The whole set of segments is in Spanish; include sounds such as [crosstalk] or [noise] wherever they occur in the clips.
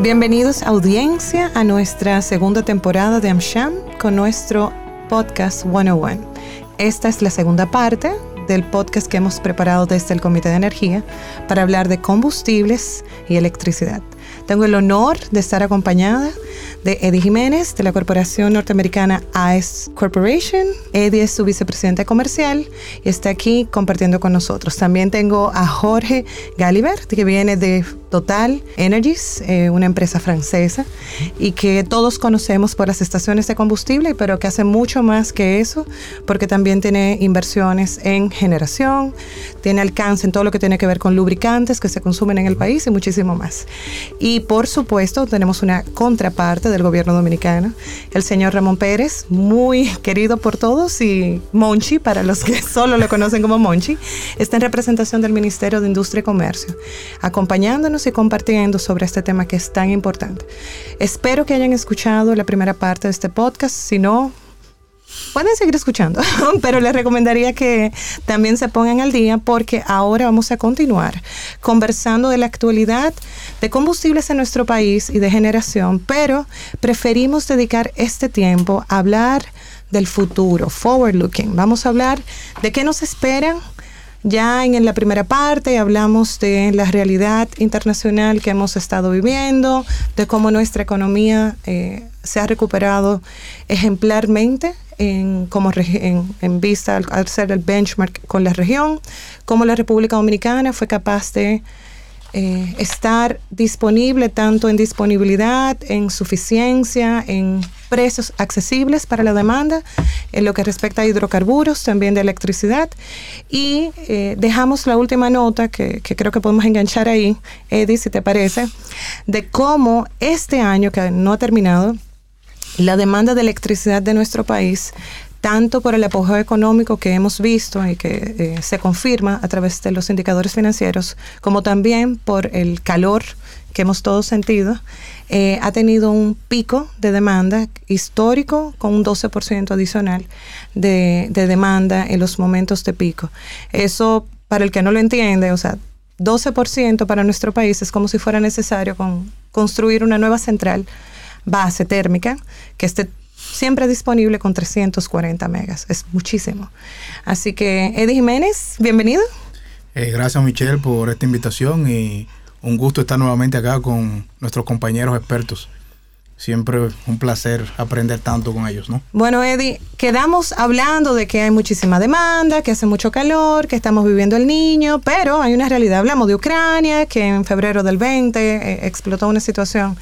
Bienvenidos audiencia a nuestra segunda temporada de AmSham con nuestro podcast 101. Esta es la segunda parte del podcast que hemos preparado desde el Comité de Energía para hablar de combustibles y electricidad. Tengo el honor de estar acompañada de Eddie Jiménez de la corporación norteamericana AES Corporation. Eddie es su vicepresidente comercial y está aquí compartiendo con nosotros. También tengo a Jorge Gallivert, que viene de Total Energies, eh, una empresa francesa, y que todos conocemos por las estaciones de combustible, pero que hace mucho más que eso, porque también tiene inversiones en generación, tiene alcance en todo lo que tiene que ver con lubricantes que se consumen en el país y muchísimo más. Y por supuesto, tenemos una contraparte del gobierno dominicano, el señor Ramón Pérez, muy querido por todos y Monchi, para los que [laughs] solo lo conocen como Monchi, está en representación del Ministerio de Industria y Comercio, acompañándonos y compartiendo sobre este tema que es tan importante. Espero que hayan escuchado la primera parte de este podcast, si no, pueden seguir escuchando, [laughs] pero les recomendaría que también se pongan al día porque ahora vamos a continuar conversando de la actualidad de combustibles en nuestro país y de generación, pero preferimos dedicar este tiempo a hablar del futuro, forward looking. Vamos a hablar de qué nos esperan ya en la primera parte hablamos de la realidad internacional que hemos estado viviendo, de cómo nuestra economía eh, se ha recuperado ejemplarmente en, como en, vista al, ser el benchmark con la región, cómo la República Dominicana fue capaz de eh, estar disponible tanto en disponibilidad, en suficiencia, en precios accesibles para la demanda, en lo que respecta a hidrocarburos, también de electricidad. Y eh, dejamos la última nota, que, que, creo que podemos enganchar ahí, Eddie, si te parece, de cómo este año que no ha terminado, la demanda de electricidad de nuestro país tanto por el apogeo económico que hemos visto y que eh, se confirma a través de los indicadores financieros, como también por el calor que hemos todos sentido, eh, ha tenido un pico de demanda histórico con un 12% adicional de, de demanda en los momentos de pico. Eso, para el que no lo entiende, o sea, 12% para nuestro país es como si fuera necesario con, construir una nueva central base térmica que esté siempre disponible con 340 megas. Es muchísimo. Así que, Eddie Jiménez, bienvenido. Eh, gracias, Michelle, por esta invitación y un gusto estar nuevamente acá con nuestros compañeros expertos siempre un placer aprender tanto con ellos, ¿no? Bueno, Eddie, quedamos hablando de que hay muchísima demanda, que hace mucho calor, que estamos viviendo el niño, pero hay una realidad. Hablamos de Ucrania, que en febrero del 20 eh, explotó una situación,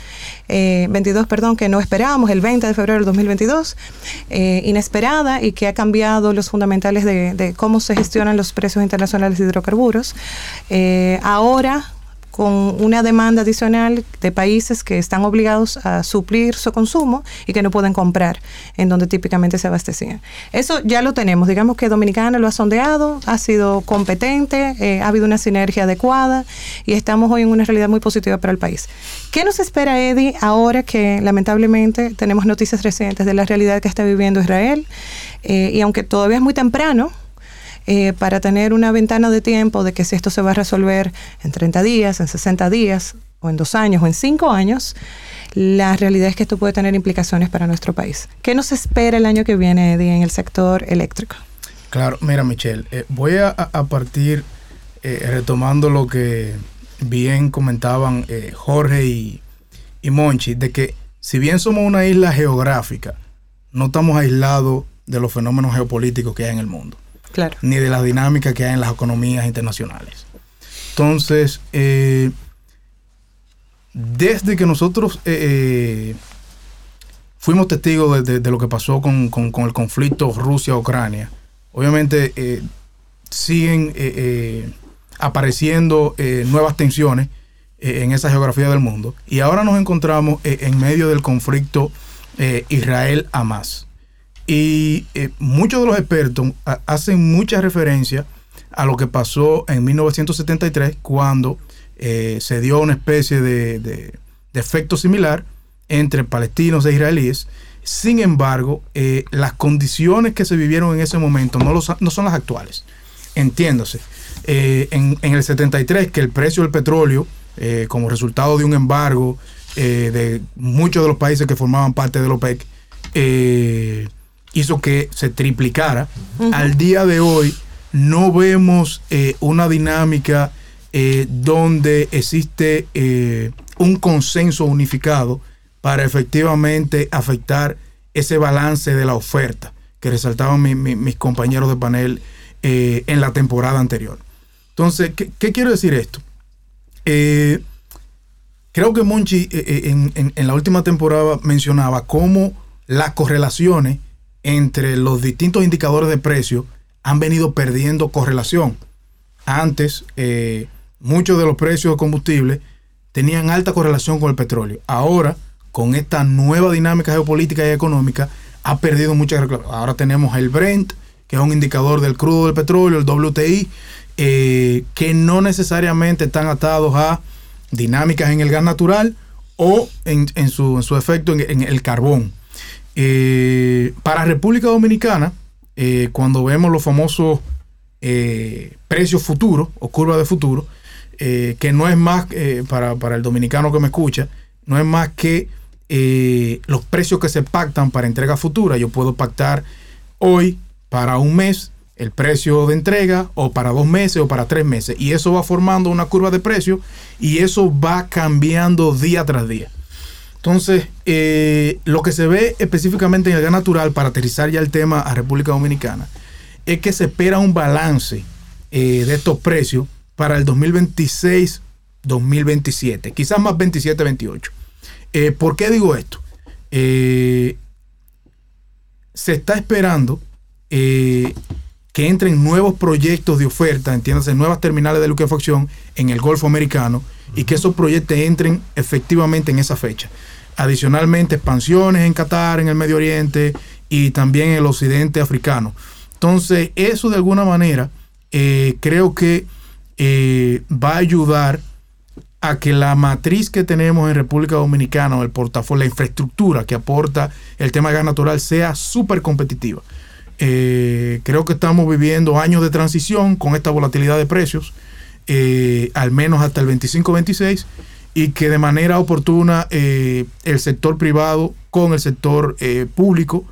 22, eh, perdón, que no esperábamos, el 20 de febrero del 2022, eh, inesperada y que ha cambiado los fundamentales de, de, cómo se gestionan los precios internacionales de hidrocarburos. ahora con una demanda adicional de países que están obligados a suplir su consumo y que no pueden comprar en donde típicamente se abastecían. Eso ya lo tenemos, digamos que Dominicana lo ha sondeado, ha sido competente, eh, ha habido una sinergia adecuada y estamos hoy en una realidad muy positiva para el país. ¿Qué nos espera, Eddie, ahora que lamentablemente tenemos noticias recientes de la realidad que está viviendo Israel? Eh, y aunque todavía es muy temprano, eh, para tener una ventana de tiempo de que si esto se va a resolver en 30 días, en 60 días, o en dos años, o en cinco años, la realidad es que esto puede tener implicaciones para nuestro país. ¿Qué nos espera el año que viene, Eddie, en el sector eléctrico? Claro, mira, Michelle, eh, voy a, partir eh, retomando lo que bien comentaban Jorge y, y Monchi, de que si bien somos una isla geográfica, no estamos aislados de los fenómenos geopolíticos que hay en el mundo ni de la dinámica que hay en las economías internacionales. Entonces, eh, desde que nosotros eh, eh, fuimos testigos de, lo que pasó con, el conflicto Rusia-Ucrania, obviamente siguen apareciendo nuevas tensiones en esa geografía del mundo y ahora nos encontramos en medio del conflicto Israel-Hamas. Y eh, muchos de los expertos hacen mucha referencia a lo que pasó en 1973 cuando eh, se dio una especie de, efecto similar entre palestinos e israelíes. Sin embargo, eh, las condiciones que se vivieron en ese momento no, no son las actuales. Entiéndose, en, en, el 73 que el precio del petróleo, como resultado de un embargo de muchos de los países que formaban parte del OPEC eh, hizo que se triplicara. Al día de hoy no vemos eh, una dinámica donde existe un consenso unificado para efectivamente afectar ese balance de la oferta que resaltaban mis compañeros de panel en la temporada anterior. Entonces, ¿qué, qué quiero decir esto? Creo que Monchi eh, eh, en, la última temporada mencionaba cómo las correlaciones entre los distintos indicadores de precio han venido perdiendo correlación. Antes, eh, muchos de los precios de combustible tenían alta correlación con el petróleo. Ahora, con esta nueva dinámica geopolítica y económica, ha perdido mucha Ahora tenemos el Brent, que es un indicador del crudo del petróleo, el WTI, que no necesariamente están atados a dinámicas en el gas natural o en, su, efecto en, el carbón. Eh, para República Dominicana, eh, cuando vemos los famosos eh, precios futuros o curva de futuro, que no es más, para, para, el dominicano que me escucha, no es más que los precios que se pactan para entrega futura. Yo puedo pactar hoy para un mes el precio de entrega o para dos meses o para tres meses. Y eso va formando una curva de precio y eso va cambiando día tras día. Entonces, eh, lo que se ve específicamente en el gas natural, para aterrizar ya el tema a República Dominicana, es que se espera un balance eh, de estos precios para el 2026-2027, quizás más 27-28. Eh, ¿Por qué digo esto? se está esperando que entren nuevos proyectos de oferta, entiéndase, nuevas terminales de liquefacción en el Golfo Americano y que esos proyectos entren efectivamente en esa fecha. Adicionalmente, expansiones en Qatar, en el Medio Oriente y también en el occidente africano. Entonces, eso de alguna manera eh, creo que eh, va a ayudar a que la matriz que tenemos en República Dominicana, el portafolio, la infraestructura que aporta el tema de gas natural sea súper competitiva. Eh, creo que estamos viviendo años de transición con esta volatilidad de precios, al menos hasta el 25-26, y que de manera oportuna eh, el sector privado con el sector público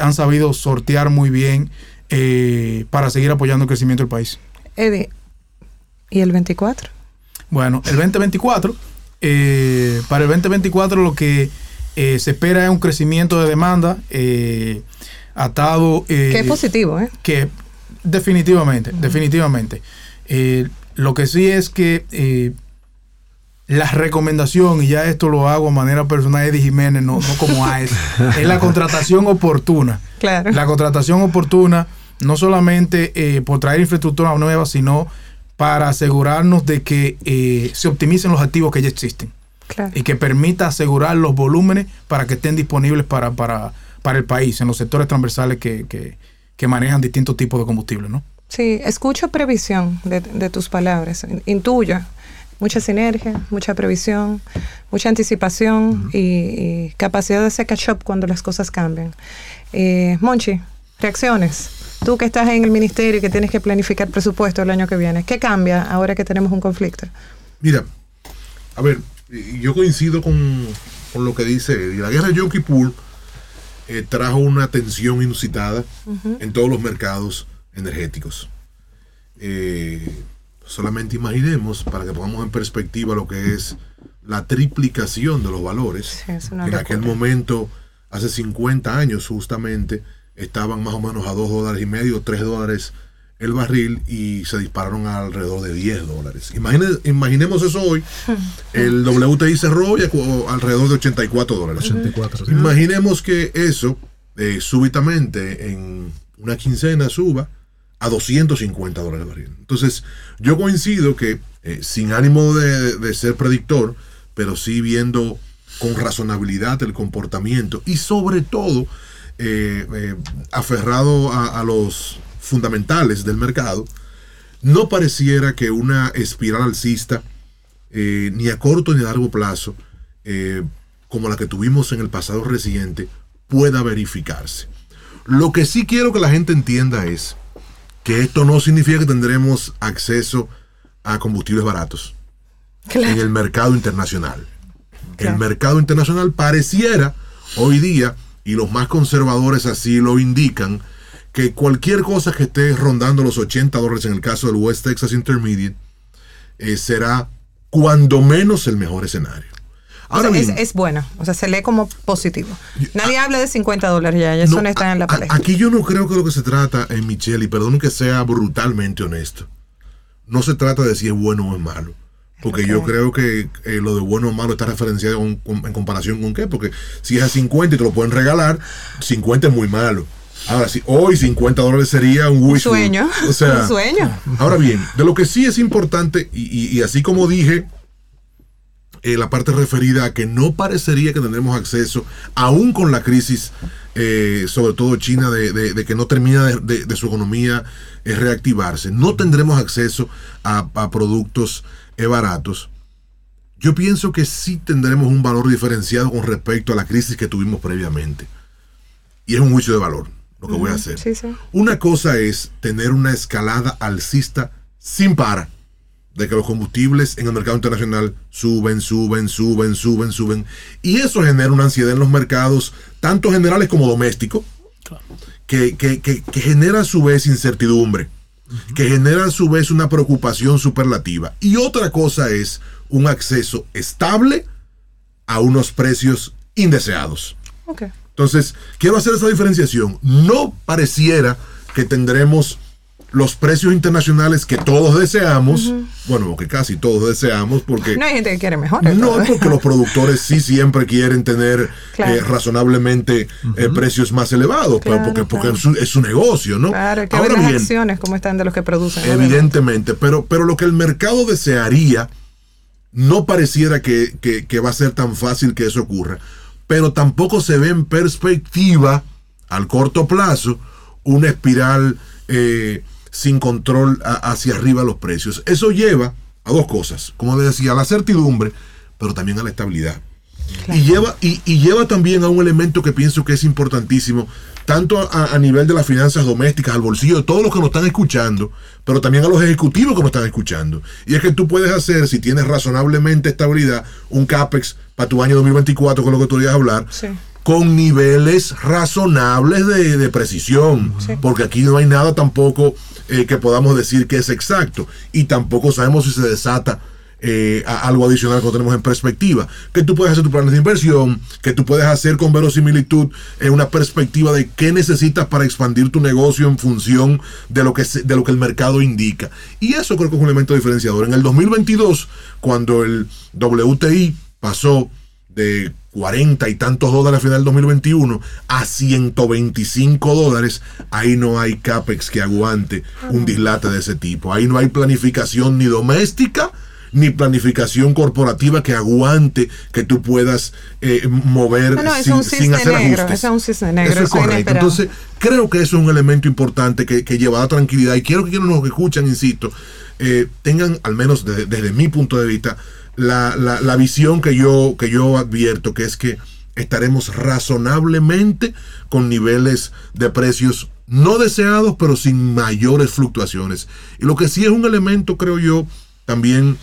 han sabido sortear muy bien para seguir apoyando el crecimiento del país. Eddie, ¿y el 24? Bueno, el 2024, para el 2024 lo que se espera es un crecimiento de demanda atado... Eh, que es positivo, ¿eh? Que definitivamente, definitivamente. Eh, lo que sí es que eh, la recomendación, y ya esto lo hago a manera personal, Eddie Jiménez, no, no como AES, [laughs] es la contratación oportuna. Claro. La contratación oportuna, no solamente eh, por traer infraestructura nueva, sino para asegurarnos de que se optimicen los activos que ya existen. Claro. Y que permita asegurar los volúmenes para que estén disponibles para, para para el país, en los sectores transversales que, manejan distintos tipos de combustible, ¿no? Sí, escucho previsión de, tus palabras, intuyo mucha sinergia, mucha previsión, mucha anticipación y, capacidad de hacer catch up cuando las cosas cambian. Eh, Monchi, reacciones. Tú que estás en el ministerio y que tienes que planificar presupuesto el año que viene, ¿qué cambia ahora que tenemos un conflicto? Mira, a ver, yo coincido con, lo que dice La guerra de Yom Kippur eh, trajo una tensión inusitada en todos los mercados energéticos. Eh, solamente imaginemos, para que pongamos en perspectiva lo que es la triplicación de los valores. en aquel momento, hace 50 años justamente, estaban más o menos a 2 dólares y medio, 3 dólares el barril y se dispararon a alrededor de 10 dólares. imaginemos eso hoy. [laughs] El WTI cerró alrededor de 84 dólares. Imaginemos que eso eh, súbitamente en una quincena suba a 250 dólares el barril. Entonces, yo coincido que eh, sin ánimo de, ser predictor, pero sí viendo con razonabilidad el comportamiento y sobre todo eh, aferrado a los fundamentales del mercado, no pareciera que una espiral alcista, eh, ni a corto ni a largo plazo, eh, como la que tuvimos en el pasado reciente, pueda verificarse. Lo que sí quiero que la gente entienda es que esto no significa que tendremos acceso a combustibles baratos en el mercado internacional. El mercado internacional pareciera hoy día, y los más conservadores así lo indican, que cualquier cosa que esté rondando los 80 dólares en el caso del West Texas Intermediate eh, será cuando menos el mejor escenario. Ahora es, bueno, o sea, se lee como positivo. Nadie habla de 50 dólares ya, eso no, está en la palestra. Aquí yo no creo que lo que se trata, en Michelle, y perdón que sea brutalmente honesto, no se trata de si es bueno o es malo. Porque yo creo que eh, lo de bueno o malo está referenciado en comparación con qué. Porque si es a 50 y te lo pueden regalar, 50 es muy malo. Ahora, sí, hoy 50 dólares sería un Un sueño. O sea, [laughs] un sueño. Ahora bien, de lo que sí es importante, y, así como dije, eh, la parte referida a que no parecería que tendremos acceso, aún con la crisis, eh, sobre todo China, de, que no termina de, su economía reactivarse, no tendremos acceso a, a productos baratos. Yo pienso que sí tendremos un valor diferenciado con respecto a la crisis que tuvimos previamente. Y es un juicio de valor lo que voy a hacer. Una cosa es tener una escalada alcista sin para de que los combustibles en el mercado internacional suben, suben, suben, suben, suben. Y eso genera una ansiedad en los mercados, tanto generales como domésticos, que, genera a su vez incertidumbre, que genera a su vez una preocupación superlativa. Y otra cosa es un acceso estable a unos precios indeseados. Okay. Entonces, quiero hacer esa diferenciación. No pareciera que tendremos los precios internacionales que todos deseamos, bueno, que casi todos deseamos, porque... No hay gente que quiere mejor. No, porque los productores sí siempre quieren tener eh, razonablemente eh, precios más elevados, porque, porque es, su, negocio, ¿no? Claro, que Ahora las acciones como están de los que producen. Evidentemente, pero, pero lo que el mercado desearía no pareciera que, que va a ser tan fácil que eso ocurra pero tampoco se ve en perspectiva al corto plazo una espiral eh, sin control hacia arriba los precios. Eso lleva a dos cosas, como decía, a la certidumbre, pero también a la estabilidad. Y, lleva, y, lleva también a un elemento que pienso que es importantísimo, tanto a, nivel de las finanzas domésticas, al bolsillo de todos los que nos están escuchando, pero también a los ejecutivos que nos están escuchando. Y es que tú puedes hacer, si tienes razonablemente estabilidad, un CAPEX para tu año 2024, con lo que tú ibas a hablar, con niveles razonables de, precisión, porque aquí no hay nada tampoco eh, que podamos decir que es exacto, y tampoco sabemos si se desata eh, algo adicional que tenemos en perspectiva. Que tú puedes hacer tu plan de inversión, que tú puedes hacer con verosimilitud en una perspectiva de qué necesitas para expandir tu negocio en función de lo que, de lo que el mercado indica. Y eso creo que es un elemento diferenciador. En el 2022, cuando el WTI pasó de 40 y tantos dólares a final del 2021 a 125 dólares, ahí no hay CAPEX que aguante un dislate de ese tipo. Ahí no hay planificación ni doméstica ni planificación corporativa que aguante que tú puedas eh, mover sin, hacer ajustes. Eso es correcto. Entonces, creo que eso es un elemento importante que, que lleva a tranquilidad. Y quiero que quienes nos escuchan, insisto, eh, tengan, al menos desde, mi punto de vista, la, la, visión que yo, que yo advierto, que es que estaremos razonablemente con niveles de precios no deseados, pero sin mayores fluctuaciones. Y lo que sí es un elemento, creo yo, también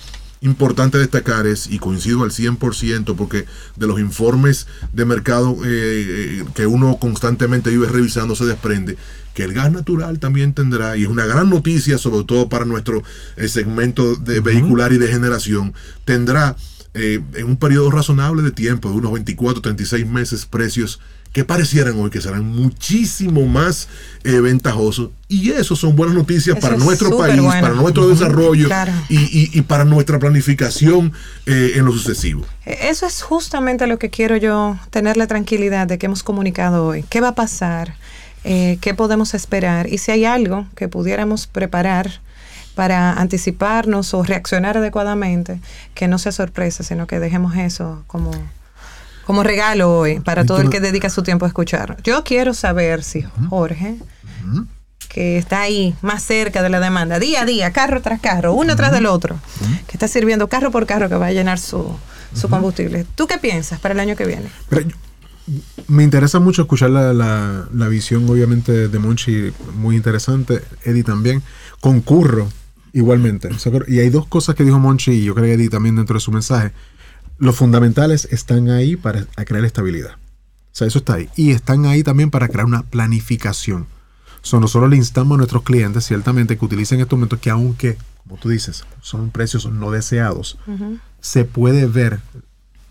importante destacar es, y coincido al 100%, porque de los informes de mercado eh, eh, que uno constantemente vive revisando se desprende, que el gas natural también tendrá, y es una gran noticia, sobre todo para nuestro eh, segmento de vehicular y de generación, tendrá en un periodo razonable de tiempo, de unos 24, 36 meses, precios que parecieran hoy que serán muchísimo más eh, ventajosos. Y eso son buenas noticias para nuestro país, para nuestro desarrollo y, para nuestra planificación eh, en lo sucesivo. E, eso es justamente lo que quiero yo, tener la tranquilidad de que hemos comunicado hoy. ¿Qué va a pasar? Eh, ¿Qué podemos esperar? Y si hay algo que pudiéramos preparar para anticiparnos o reaccionar adecuadamente, que no sea sorpresa, sino que dejemos eso como como regalo hoy para todo el que dedica su tiempo a escuchar. Yo quiero saber si Jorge, que está ahí más cerca de la demanda, día a día, carro tras carro, uno tras del otro, que está sirviendo carro por carro que va a llenar su, combustible. ¿Tú qué piensas para el año que viene? me interesa mucho escuchar la, la, visión, obviamente, de Monchi, muy interesante. Eddie también. Concurro igualmente. y hay dos cosas que dijo Monchi, y yo creo que Eddie también dentro de su mensaje los fundamentales están ahí para crear estabilidad. O sea, eso está ahí. Y están ahí también para crear una planificación. So, nosotros le instamos a nuestros clientes, ciertamente, que utilicen estos momentos que aunque, como tú dices, son precios no deseados, se puede ver,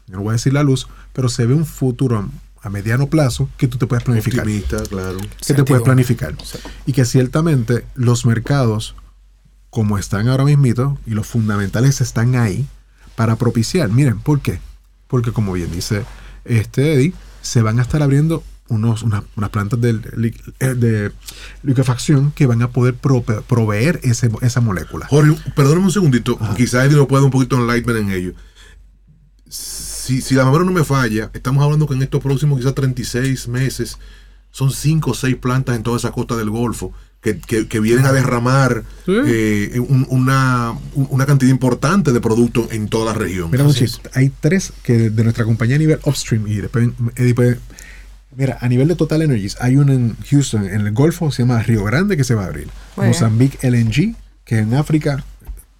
no voy a decir la luz, pero se ve un futuro a mediano plazo que tú te puedes planificar. Optimista, claro. Que te puedes planificar. Y que ciertamente los mercados, como están ahora mismito, y los fundamentales están ahí para propiciar. Miren, ¿por qué? Porque como bien dice este Eddie, se van a estar abriendo unos, unas plantas de, eh, de, liquefacción que van a poder proveer ese, esa molécula. Jorge, perdóname un segundito, quizás Eddie lo pueda un poquito enlightenment en ello. Si, si la memoria no me falla, estamos hablando que en estos próximos quizás 36 meses son 5 o 6 plantas en toda esa costa del Golfo que, vienen a derramar eh, una, una, cantidad importante de productos en toda la región. Mira, hay tres que de nuestra compañía a nivel upstream y después Mira, a nivel de Total Energies, hay uno en Houston, en el Golfo, se llama Río Grande, que se va a abrir. Mozambique LNG, que en África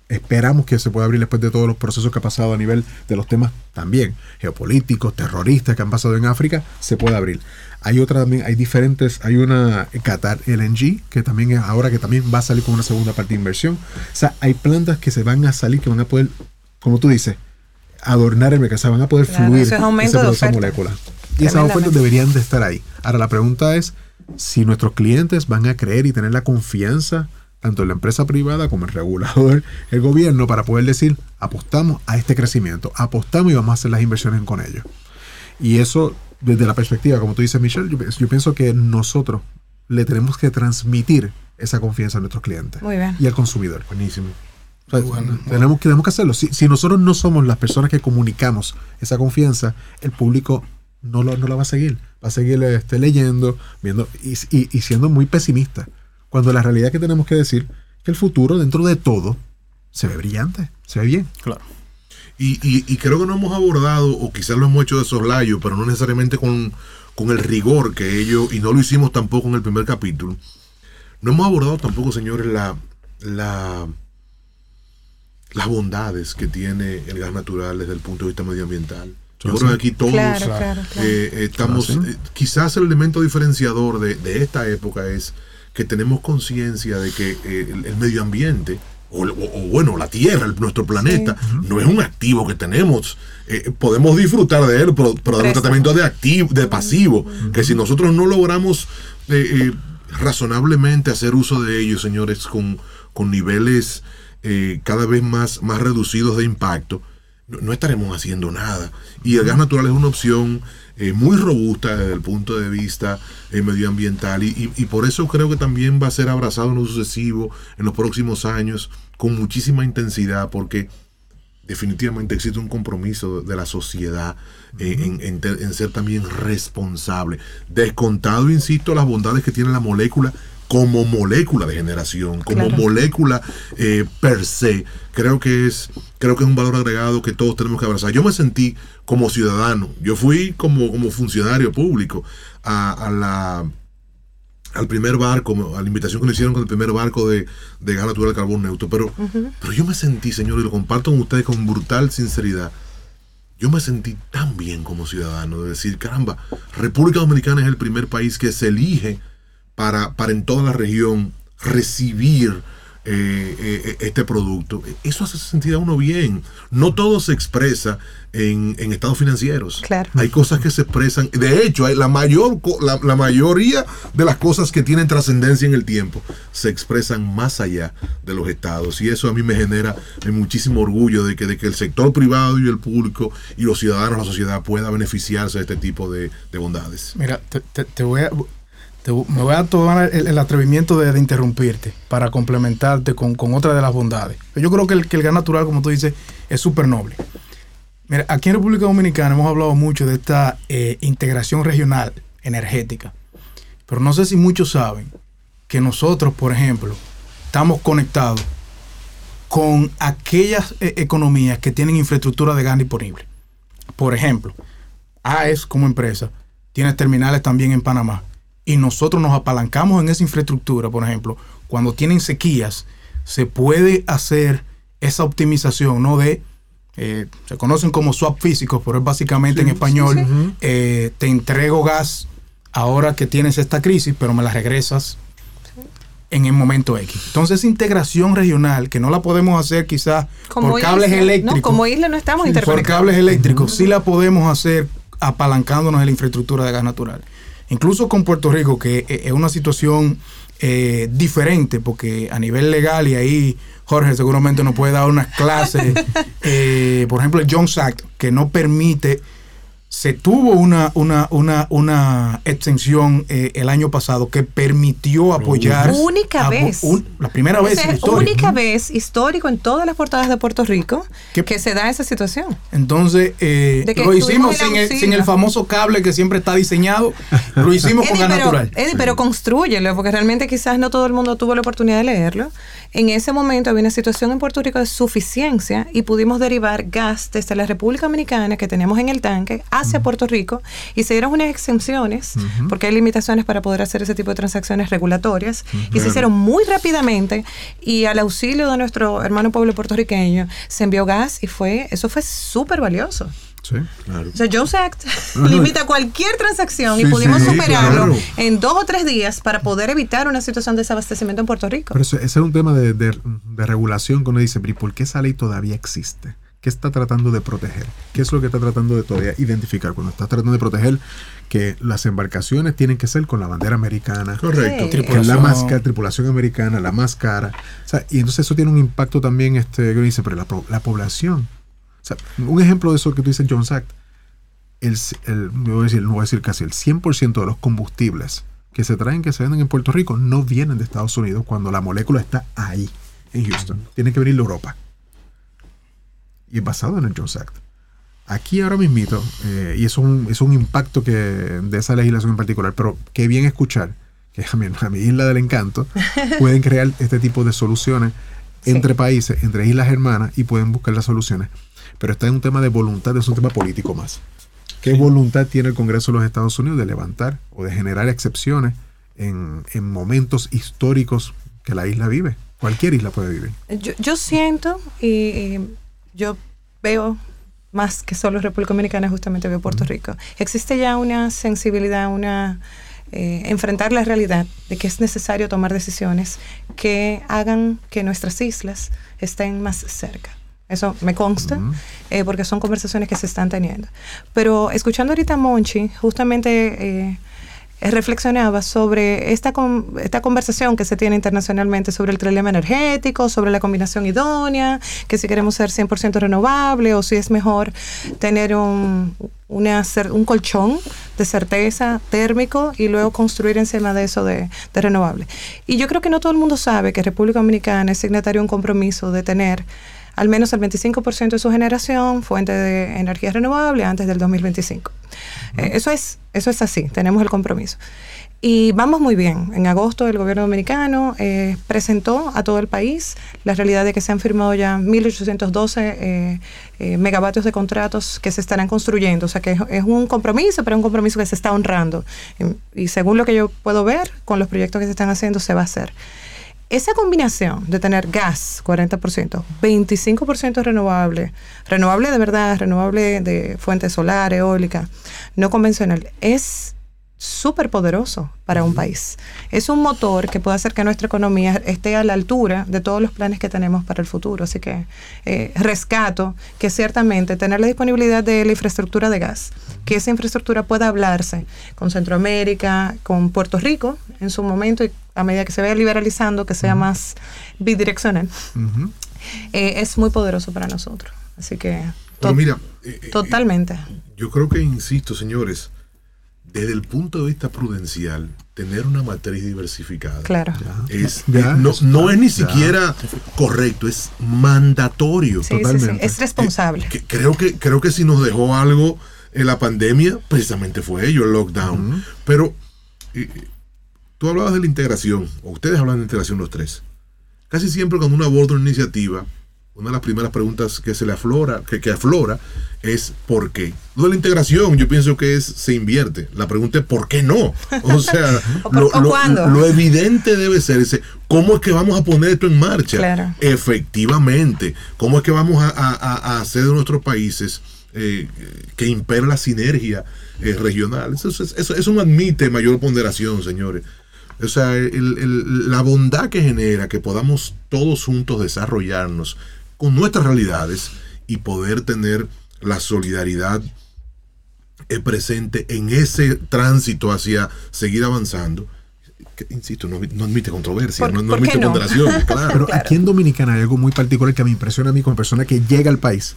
esperamos que se pueda abrir después de todos los procesos que ha pasado a nivel de los temas también geopolíticos, terroristas que han pasado en África, se puede abrir. Hay otra también, hay diferentes, hay una Qatar LNG que también es ahora que también va a salir con una segunda parte de inversión. O sea, hay plantas que se van a salir que van a poder, como tú dices, adornar el mercado, o sea, van a poder fluir esa molécula. Y esas ofertas deberían de estar ahí. Ahora la pregunta es si nuestros clientes van a creer y tener la confianza tanto en la empresa privada como el regulador, [laughs] el gobierno, para poder decir, apostamos a este crecimiento, apostamos y vamos a hacer las inversiones con ellos. Y eso desde la perspectiva, como tú dices, Michelle, yo, pienso que nosotros le tenemos que transmitir esa confianza a nuestros clientes y al consumidor. Buenísimo. tenemos, que, tenemos que hacerlo. Si, nosotros no somos las personas que comunicamos esa confianza, el público no, lo, no la va a seguir. Va a seguir este, leyendo, viendo y, y, siendo muy pesimista. Cuando la realidad que tenemos que decir que el futuro, dentro de todo, se ve brillante, se ve bien. Claro. Y, creo que no hemos abordado, o quizás lo hemos hecho de soslayo, pero no necesariamente con, el rigor que ellos, y no lo hicimos tampoco en el primer capítulo. No hemos abordado tampoco, señores, la, la, las bondades que tiene el gas natural desde el punto de vista medioambiental. Yo creo que aquí todos eh, estamos, eh, quizás el elemento diferenciador de, esta época es que tenemos conciencia de que eh, el medio ambiente o, bueno, la Tierra, nuestro planeta, no es un activo que tenemos. Eh, podemos disfrutar de él, pero, pero de un tratamiento de activo, de pasivo, que si nosotros no logramos eh, eh, razonablemente hacer uso de ellos, señores, con, con niveles cada vez más, más reducidos de impacto, no, estaremos haciendo nada. Y el gas natural es una opción muy robusta desde el punto de vista medioambiental y, y, por eso creo que también va a ser abrazado en lo sucesivo en los próximos años con muchísima intensidad porque definitivamente existe un compromiso de la sociedad eh, en, ser también responsable. Descontado, insisto, las bondades que tiene la molécula como molécula de generación, como molécula eh, per se, creo que es creo que es un valor agregado que todos tenemos que abrazar. Yo me sentí como ciudadano, yo fui como, como funcionario público a la al primer barco, a la invitación que le hicieron con el primer barco de, de gas natural carbón neutro. Pero, pero yo me sentí, señor, y lo comparto con ustedes con brutal sinceridad. Yo me sentí tan bien como ciudadano de decir, caramba, República Dominicana es el primer país que se elige para, para en toda la región recibir eh, eh, este producto. Eso hace sentir a uno bien. No todo se expresa en, estados financieros. Hay cosas que se expresan. De hecho, hay la, mayor, la, mayoría de las cosas que tienen trascendencia en el tiempo se expresan más allá de los estados. Y eso a mí me genera muchísimo orgullo de que, de que el sector privado y el público y los ciudadanos, la sociedad pueda beneficiarse de este tipo de, bondades. Mira, te voy a me voy a tomar el, atrevimiento de, interrumpirte para complementarte con, otra de las bondades. Yo creo que el, que el gas natural, como tú dices, es súper noble. Mira, aquí en República Dominicana hemos hablado mucho de esta eh, integración regional energética. Pero no sé si muchos saben que nosotros, por ejemplo, estamos conectados con aquellas eh, economías que tienen infraestructura de gas disponible. Por ejemplo, AES como empresa tiene terminales también en Panamá y nosotros nos apalancamos en esa infraestructura, por ejemplo, cuando tienen sequías, se puede hacer esa optimización, ¿no? De eh, se conocen como swap físicos, pero es básicamente en español, eh, te entrego gas ahora que tienes esta crisis, pero me la regresas en el momento X. Entonces, esa integración regional, que no la podemos hacer quizás por cables isla, eléctricos. No, como isla no estamos Por cables eléctricos, sí la podemos hacer apalancándonos en la infraestructura de gas natural. Incluso con Puerto Rico, que es una situación eh, diferente, porque a nivel legal, y ahí Jorge seguramente nos puede dar unas clases, [laughs] eh, por ejemplo, el Jones Act, que no permite se tuvo una, una, una, una extensión eh, el año pasado que permitió apoyar. Única vez. la primera vez. única vez histórico en todas las portadas de Puerto Rico que se da esa situación. Entonces, eh, lo hicimos sin el, sin el, famoso cable que siempre está diseñado. Lo hicimos con gas natural. Eddie, pero construyelo, porque realmente quizás no todo el mundo tuvo la oportunidad de leerlo. En ese momento había una situación en Puerto Rico de suficiencia y pudimos derivar gas desde la República Dominicana que tenemos en el tanque hacia Puerto Rico y se dieron unas exenciones porque hay limitaciones para poder hacer ese tipo de transacciones regulatorias y se hicieron muy rápidamente y al auxilio de nuestro hermano pueblo puertorriqueño se envió gas y fue eso fue súper valioso. Sí, claro. O sea, Jones Act [laughs] limita cualquier transacción y pudimos superarlo en dos o tres días para poder evitar una situación de desabastecimiento en Puerto Rico. Pero ese es un tema de, de, regulación que uno dice, pero ¿y por qué esa ley todavía existe? ¿Qué está tratando de proteger? ¿Qué es lo que está tratando de todavía identificar? Cuando está tratando de proteger que las embarcaciones tienen que ser con la bandera americana. Correcto. la más tripulación americana, la más cara. O sea, y entonces eso tiene un impacto también, este, que dice, pero la, la población un ejemplo de eso que tú dices, John Sack, el, el, voy a decir, voy a decir casi el 100% de los combustibles que se traen, que se venden en Puerto Rico, no vienen de Estados Unidos cuando la molécula está ahí, en Houston. Tiene que venir de Europa. Y es basado en el Jones Act. Aquí ahora mismito, eh, y es un, es un impacto que, de esa legislación en particular, pero qué bien escuchar que a mi, a mi isla del encanto [laughs] pueden crear este tipo de soluciones entre países, entre islas hermanas, y pueden buscar las soluciones pero está en un tema de voluntad, es un tema político más. ¿Qué voluntad tiene el Congreso de los Estados Unidos de levantar o de generar excepciones en, momentos históricos que la isla vive? Cualquier isla puede vivir. Yo, siento y, yo veo más que solo República Dominicana, justamente veo Puerto Rico. Existe ya una sensibilidad, una eh, enfrentar la realidad de que es necesario tomar decisiones que hagan que nuestras islas estén más cerca. Eso me consta, eh, porque son conversaciones que se están teniendo. Pero escuchando ahorita a Monchi, justamente eh, reflexionaba sobre esta, esta conversación que se tiene internacionalmente sobre el trilema energético, sobre la combinación idónea, que si queremos ser 100% renovable o si es mejor tener un, una, un colchón de certeza térmico y luego construir encima de eso de, de renovable. Y yo creo que no todo el mundo sabe que República Dominicana es signatario de un compromiso de tener al menos el 25% de su generación fuente de energía renovable antes del 2025. Eh, eso, es, eso es así, tenemos el compromiso. Y vamos muy bien. En agosto el gobierno dominicano eh, presentó a todo el país la realidad de que se han firmado ya 1.812 eh, megavatios de contratos que se estarán construyendo. O sea que es, un compromiso, pero un compromiso que se está honrando. y según lo que yo puedo ver, con los proyectos que se están haciendo, se va a hacer. Esa combinación de tener gas, 40%, 25% renovable, renovable de verdad, renovable de fuente solar, eólica, no convencional, es súper poderoso para un país. Es un motor que puede hacer que nuestra economía esté a la altura de todos los planes que tenemos para el futuro. Así que eh, rescato que ciertamente tener la disponibilidad de la infraestructura de gas, que esa infraestructura pueda hablarse con Centroamérica, con Puerto Rico en su momento y a medida que se vaya liberalizando, que sea más bidireccional, eh, es muy poderoso para nosotros. Así que... mira, eh, totalmente. yo creo que, insisto, señores, desde el punto de vista prudencial, tener una matriz diversificada claro. es, no, es ni siquiera correcto, es mandatorio. totalmente. Es responsable. creo, que, creo que si nos dejó algo en la pandemia, precisamente fue ello, el lockdown. Pero Tú hablabas de la integración, o ustedes hablan de integración los tres. Casi siempre cuando uno aborda una iniciativa, una de las primeras preguntas que se le aflora, que, que aflora, es ¿por qué? Lo de la integración, yo pienso que es se invierte. La pregunta es ¿por qué no? O [laughs] sea, ¿O por- lo, o lo- lo evidente debe ser ese, ¿cómo es que vamos a poner esto en marcha? Claro. Efectivamente, ¿cómo es que vamos a, a- a- hacer de nuestros países eh, que impere la sinergia eh, regional? Eso, eso- eso- eso no admite mayor ponderación, señores. O sea, el- el- la bondad que genera que podamos todos juntos desarrollarnos con nuestras realidades y poder tener la solidaridad eh, presente en ese tránsito hacia seguir avanzando. Que, insisto, no, no admite controversia, ¿Por- no, admite no? ponderación, [laughs] claro. Pero Claro. aquí en Dominicana hay algo muy particular que me impresiona a mí como persona que llega al país.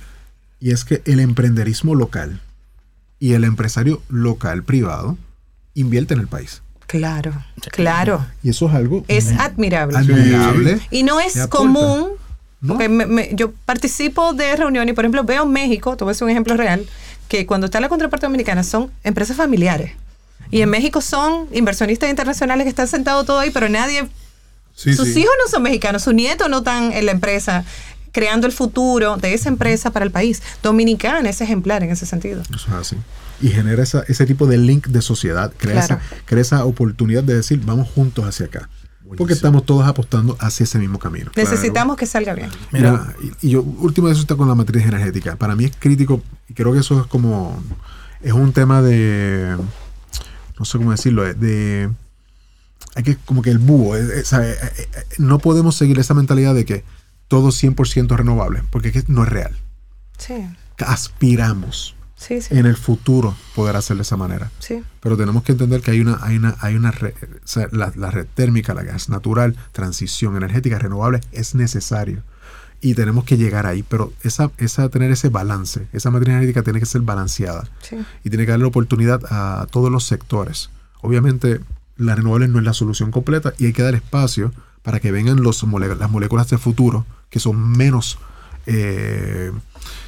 Y es que el emprenderismo local y el empresario local privado invierte en el país. Claro, claro. Y eso es algo Es admirable. admirable. Y no es común, No. porque me- me- yo participo de reuniones y, por ejemplo, veo en México, te voy a un ejemplo real, que cuando está la contraparte dominicana son empresas familiares. Y en México son inversionistas internacionales que están sentados todo ahí, pero nadie, Sí, sus sí. hijos no son mexicanos, sus nietos no están en la empresa, creando el futuro de esa empresa para el país. Dominicana es ejemplar en ese sentido. Eso es así. Y genera esa- ese tipo de link de sociedad, crea, Claro. esa, crea esa oportunidad de decir, vamos juntos hacia acá. Porque estamos todos apostando hacia ese mismo camino. Necesitamos que salga bien. Mira, y, y yo, último de eso está con la matriz energética. Para mí es crítico, y creo que eso es como, es un tema de, no sé cómo decirlo, de, de- hay que, como que el búho, eh, eh, ¿sabe? Eh, eh, eh, no podemos seguir esa mentalidad de que todo es 100% renovable, porque es que no es real. Sí, Aspiramos sí, sí. en el futuro poder hacerlo de esa manera. sí. Pero tenemos que entender que hay una, hay una, hay una red, o sea, la, la red térmica, la gas natural, transición energética renovable es necesario. Y tenemos que llegar ahí. Pero esa, esa tener ese balance, esa matriz energética tiene que ser balanceada. Y tiene que darle oportunidad a todos los sectores. Obviamente, la renovable no es la solución completa y hay que dar espacio para que vengan los las moléculas de futuro, que son menos eh,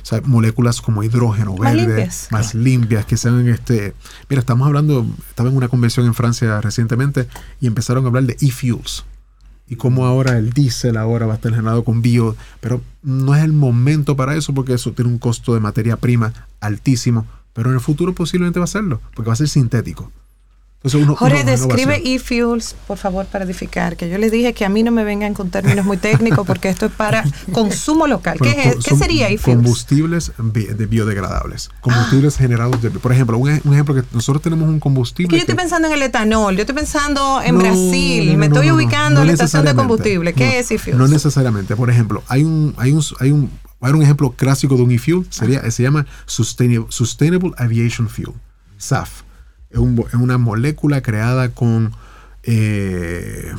o sea, moléculas como hidrógeno Más verde, limpias. más limpias, que sean este. Mira, estamos hablando, estaba en una convención en Francia recientemente y empezaron a hablar de e-fuels. Y cómo ahora el diésel ahora va a estar generado con bio, pero no es el momento para eso porque eso tiene un costo de materia prima altísimo, pero en el futuro posiblemente va a serlo, porque va a ser sintético. Entonces uno, Jorge, uno- describe e-fuels, por favor, para edificar. Que yo les dije que a mí no me vengan con términos muy técnicos porque esto es para [laughs] consumo local. Bueno, ¿Qué, es- co- qué sería e-fuels? Combustibles bi- de biodegradables. Combustibles generados de. Por ejemplo, un, ej- un ejemplo que nosotros tenemos un Que combustible. yo estoy que- pensando en el etanol, yo estoy pensando en No, Brasil, no, no, me estoy ubicando en la estación de combustible. ¿Qué es e-fuels? No necesariamente. Por ejemplo, hay un, hay un, hay un, hay un ejemplo clásico de un e-fuel, sería, se llama Sustainable, Sustainable Aviation Fuel, SAF. Es, un es una molécula creada con, eh,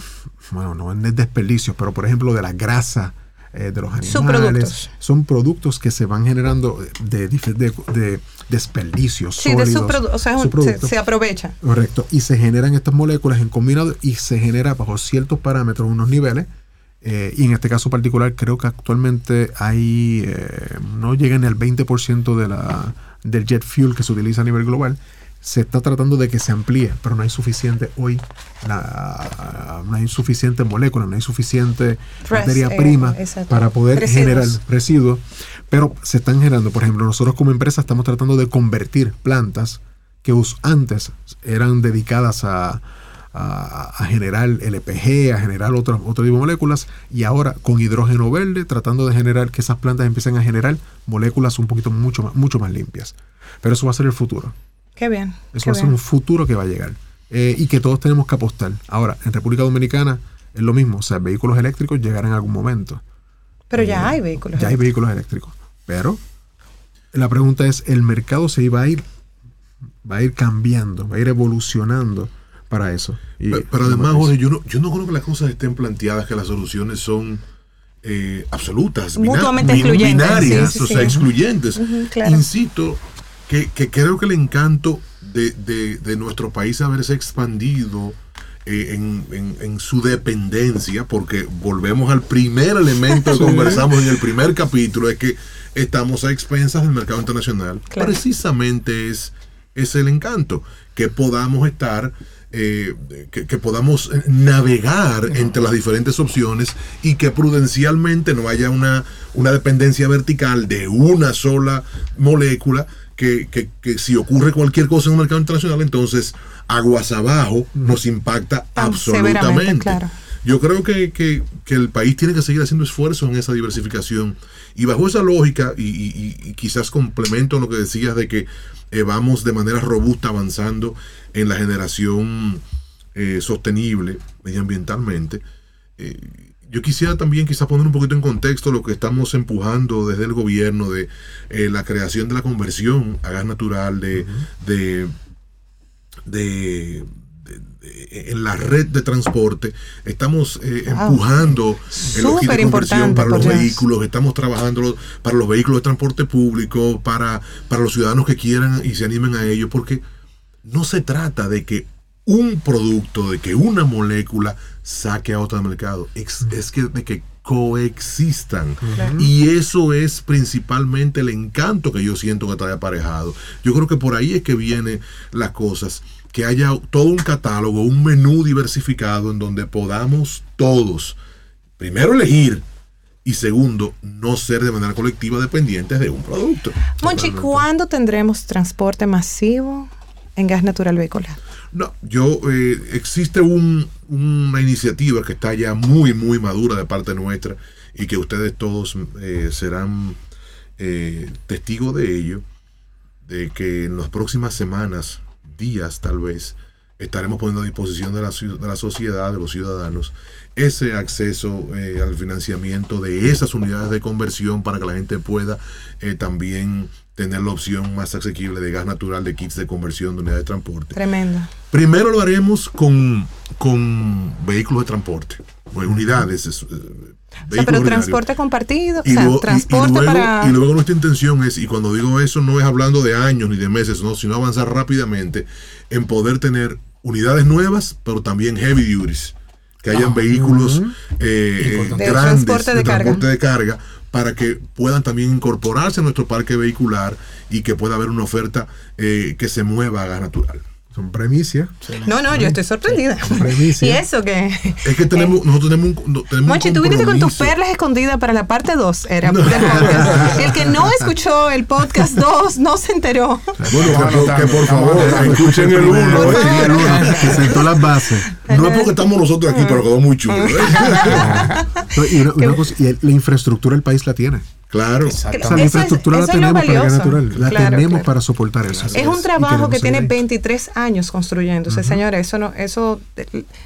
bueno, no es desperdicios, pero por ejemplo de la grasa eh, de los animales. Son productos que se van generando de, de, de desperdicios sí, de sólidos. subprodu- o sea, se, aprovecha. Correcto. Y se generan estas moléculas en combinado y se genera bajo ciertos parámetros, unos niveles. eh, y en este caso particular, creo que actualmente hay, eh, no llegan al 20% de la, del jet fuel que se utiliza a nivel global. Se está tratando de que se amplíe, pero no hay suficiente hoy, la- no hay suficiente molécula, no hay suficiente materia eh, prima para poder Residuos. generar residuos, pero se están generando. Por ejemplo, nosotros como empresa estamos tratando de convertir plantas que antes eran dedicadas a, a- a generar LPG, a generar otro, otro tipo de moléculas, y ahora con hidrógeno verde, tratando de generar que esas plantas empiecen a generar moléculas un poquito mucho más, mucho más limpias. Pero eso va a ser el futuro. Qué bien. Eso qué va a ser bien. un futuro que va a llegar. Eh, y que todos tenemos que apostar. Ahora, en República Dominicana es lo mismo. O sea, vehículos eléctricos llegarán en algún momento. Pero ya hay vehículos. Ya hay vehículos eléctricos. Pero la pregunta es, ¿el mercado se iba a ir, va a ir cambiando, va a ir evolucionando para eso? Y- Pero, pero además, Jorge, yo no, yo no creo que las cosas estén planteadas, que las soluciones son eh, absolutas, Mutuamente excluyentes, binarias, sí, sí, o sea, excluyentes. Ujú, claro. Insisto que, que creo que el encanto de, de- de nuestro país haberse expandido eh, en, en- en su dependencia, porque volvemos al primer elemento que conversamos en el primer capítulo, es que estamos a expensas del mercado internacional. Claro. Precisamente es es el encanto, que podamos estar eh, que, que, podamos navegar entre las diferentes opciones y que prudencialmente no haya una, una dependencia vertical de una sola molécula que, que, que, si ocurre cualquier cosa en el mercado internacional, entonces aguas abajo nos impacta absolutamente. Claro. Yo creo que, que, el país tiene que seguir haciendo esfuerzos en esa diversificación. Y bajo esa lógica, y, y, y quizás complemento lo que decías de que eh, vamos de manera robusta avanzando en la generación eh, sostenible medioambientalmente. Eh, yo quisiera también quizás poner un poquito en contexto lo que estamos empujando desde el gobierno de eh, la creación de la conversión a gas natural, de, de, de, en la red de transporte. Estamos empujando el de conversión para los vehículos, estamos trabajando para los vehículos de transporte público, para, para los ciudadanos que quieran y se animen a ello, porque no se trata de que un producto, de que una molécula saque a otro mercado. Es, que de que coexistan. Y eso es principalmente el encanto que yo siento que trae aparejado. Yo creo que por ahí es que vienen las cosas. Que haya todo un catálogo, un menú diversificado en donde podamos todos, primero elegir, y segundo, no ser de manera colectiva dependientes de un producto. Monchi, ¿cuándo tendremos transporte masivo en gas natural vehicular? No, yo, eh, existe una iniciativa que está ya muy, muy madura de parte nuestra y que ustedes todos eh, serán eh, testigos de ello, de que en las próximas semanas, días tal vez, estaremos poniendo a disposición de la, de la sociedad, de los ciudadanos, ese acceso al financiamiento de esas unidades de conversión para que la gente pueda también tener la opción más asequible de gas natural de kits de conversión de unidades de transporte. Tremendo. Primero lo haremos con, con vehículos de transporte, unidades. Eh, pero transporte compartido, y luego, transporte para... Y luego nuestra intención es, y cuando digo eso no es hablando de años ni de meses, no, sino avanzar rápidamente en poder tener unidades nuevas, pero también heavy duties, que hayan ah, vehículos eh, grandes de, transporte de carga para que puedan también incorporarse a nuestro parque vehicular y que pueda haber una oferta eh, que se mueva a gas natural. Son premisas. No, no, yo estoy sorprendida. ¿Y eso qué? Es que tenemos, [laughs] nosotros tenemos un. Tenemos Monchi, tú viniste con tus perlas escondidas para la parte 2. Era [laughs] El que no escuchó el podcast 2 no se enteró. Bueno, que, por favor, escuchen el 1. Que sentó las bases. No es porque estamos nosotros aquí, pero quedó muy chulo. ¿eh? [laughs] y, una, cosa, y la infraestructura del país la tiene. Claro. la infraestructura la tenemos para gas natural. La tenemos para soportar eso. Es un trabajo que tiene 23 años construyéndose, señores. Eso no, eso,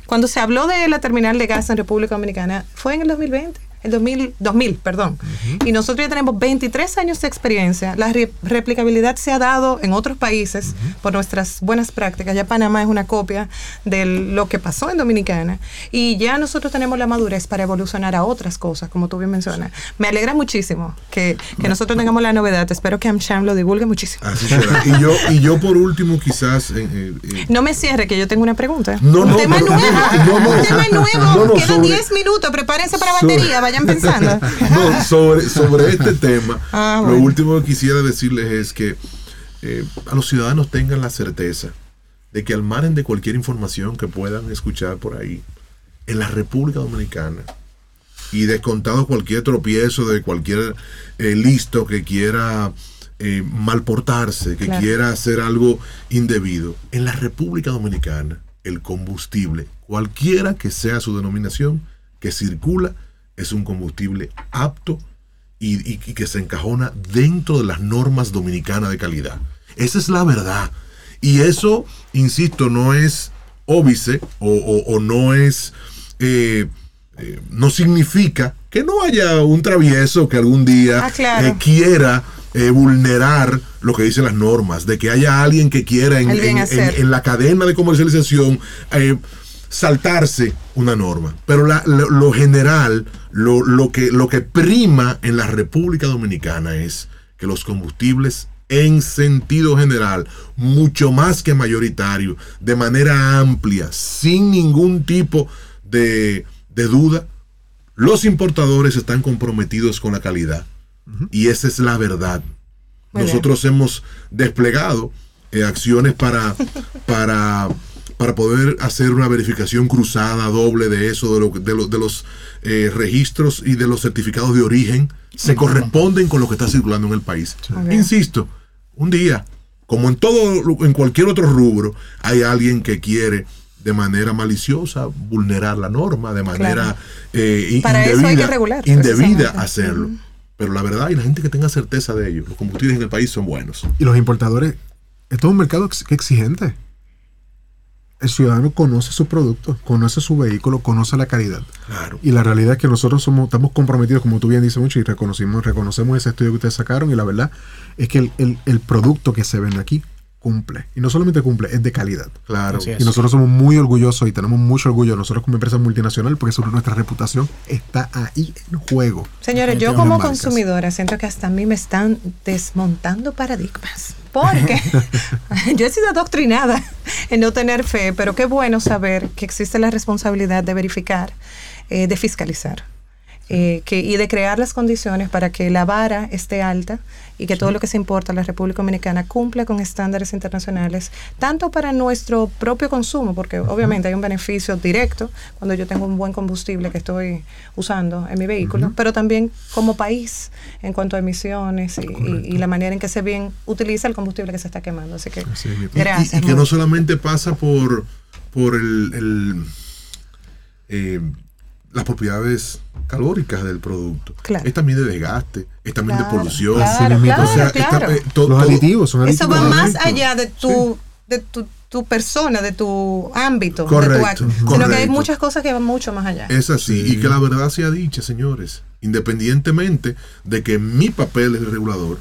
cuando se habló de la terminal de gas en República Dominicana, fue en el 2020 el 2000, 2000 perdón. Y nosotros ya tenemos 23 años de experiencia. La replicabilidad se ha dado en otros países por nuestras buenas prácticas. Ya Panamá es una copia de lo que pasó en Dominicana. Y ya nosotros tenemos la madurez para evolucionar a otras cosas, como tú bien mencionas. Me alegra muchísimo que, que nosotros tengamos la novedad. Espero que AmSham lo divulgue muchísimo. Así será. Y yo, y yo por último, quizás... Eh, eh, no me cierre, que yo tengo una pregunta. No, un no, tema nuevo. un tema nuevo. Quedan 10 minutos. Prepárense para batería. Pensando. [laughs] sobre, sobre este [laughs] tema, ah, lo último que quisiera decirles es que eh, a los ciudadanos tengan la certeza de que al margen de cualquier información que puedan escuchar por ahí, en la República Dominicana, y descontado cualquier tropiezo de cualquier eh, listo que quiera eh, malportarse, que quiera hacer algo indebido, en la República Dominicana, el combustible, cualquiera que sea su denominación, que circula, es un combustible apto y, que se encajona dentro de las normas dominicanas de calidad. Esa es la verdad. Y eso, insisto, no es óbice o, no es... Eh, eh, no significa que no haya un travieso que algún día ah, eh, quiera vulnerar lo que dicen las normas, de que haya alguien que quiera en, en la cadena de comercialización saltarse una norma. Pero lo, general, lo, que, lo que prima en la República Dominicana es que los combustibles en sentido general, mucho más que mayoritario, de manera amplia, sin ningún tipo de, duda, los importadores están comprometidos con la calidad. Y esa es la verdad. Nosotros hemos desplegado eh, acciones para, para, para poder hacer una verificación cruzada, doble de eso, de, lo, de, lo- de los eh, registros y de los certificados de origen, se corresponden con lo que está circulando en el país. Insisto, un día, como en todo, lo- en cualquier otro rubro, hay alguien que quiere de manera maliciosa vulnerar la norma, de manera eh, Para eso indebida, hay que regular, indebida hacerlo. Pero la verdad, y la gente que tenga certeza de ello, los combustibles en el país son buenos. Y los importadores, esto es un mercado ex- exigente. El ciudadano conoce su producto, conoce su vehículo, conoce la calidad. Claro. Y la realidad es que nosotros somos, estamos comprometidos, como tú bien dices mucho, y reconocimos, reconocemos ese estudio que ustedes sacaron, y la verdad es que el, el- el producto que se vende aquí cumple. Y no solamente cumple, es de calidad. Claro. Y nosotros somos muy orgullosos y tenemos mucho orgullo nosotros como empresa multinacional porque sobre nuestra reputación está ahí en juego. Señores, yo como marcas. consumidora siento que hasta a mí me están desmontando paradigmas. Porque [laughs] [laughs] yo he sido adoctrinada en no tener fe, pero qué bueno saber que existe la responsabilidad de verificar, eh, de fiscalizar. Eh, que, y de crear las condiciones para que la vara esté alta y que todo lo que se importa a la República Dominicana cumpla con estándares internacionales, tanto para nuestro propio consumo, porque obviamente hay un beneficio directo cuando yo tengo un buen combustible que estoy usando en mi vehículo, pero también como país en cuanto a emisiones y, y- y la manera en que se bien utiliza el combustible que se está quemando. Así que Así es, mi- Y- y- gracias. Y, que no solamente pasa por, por el, el, eh, las propiedades calóricas del producto. Claro. Es también de desgaste, es también Claro, de polución. claro. O sea, claro, está, claro. eh, to- Los aditivos son aditivos. Eso va más Correcto. allá de tu, de tu, tu persona, de tu ámbito, de tu Correcto, acto, sino que hay correcto. muchas cosas que van mucho más allá. Es así. Y que la verdad sea dicha, señores. Independientemente de que mi papel es el regulador,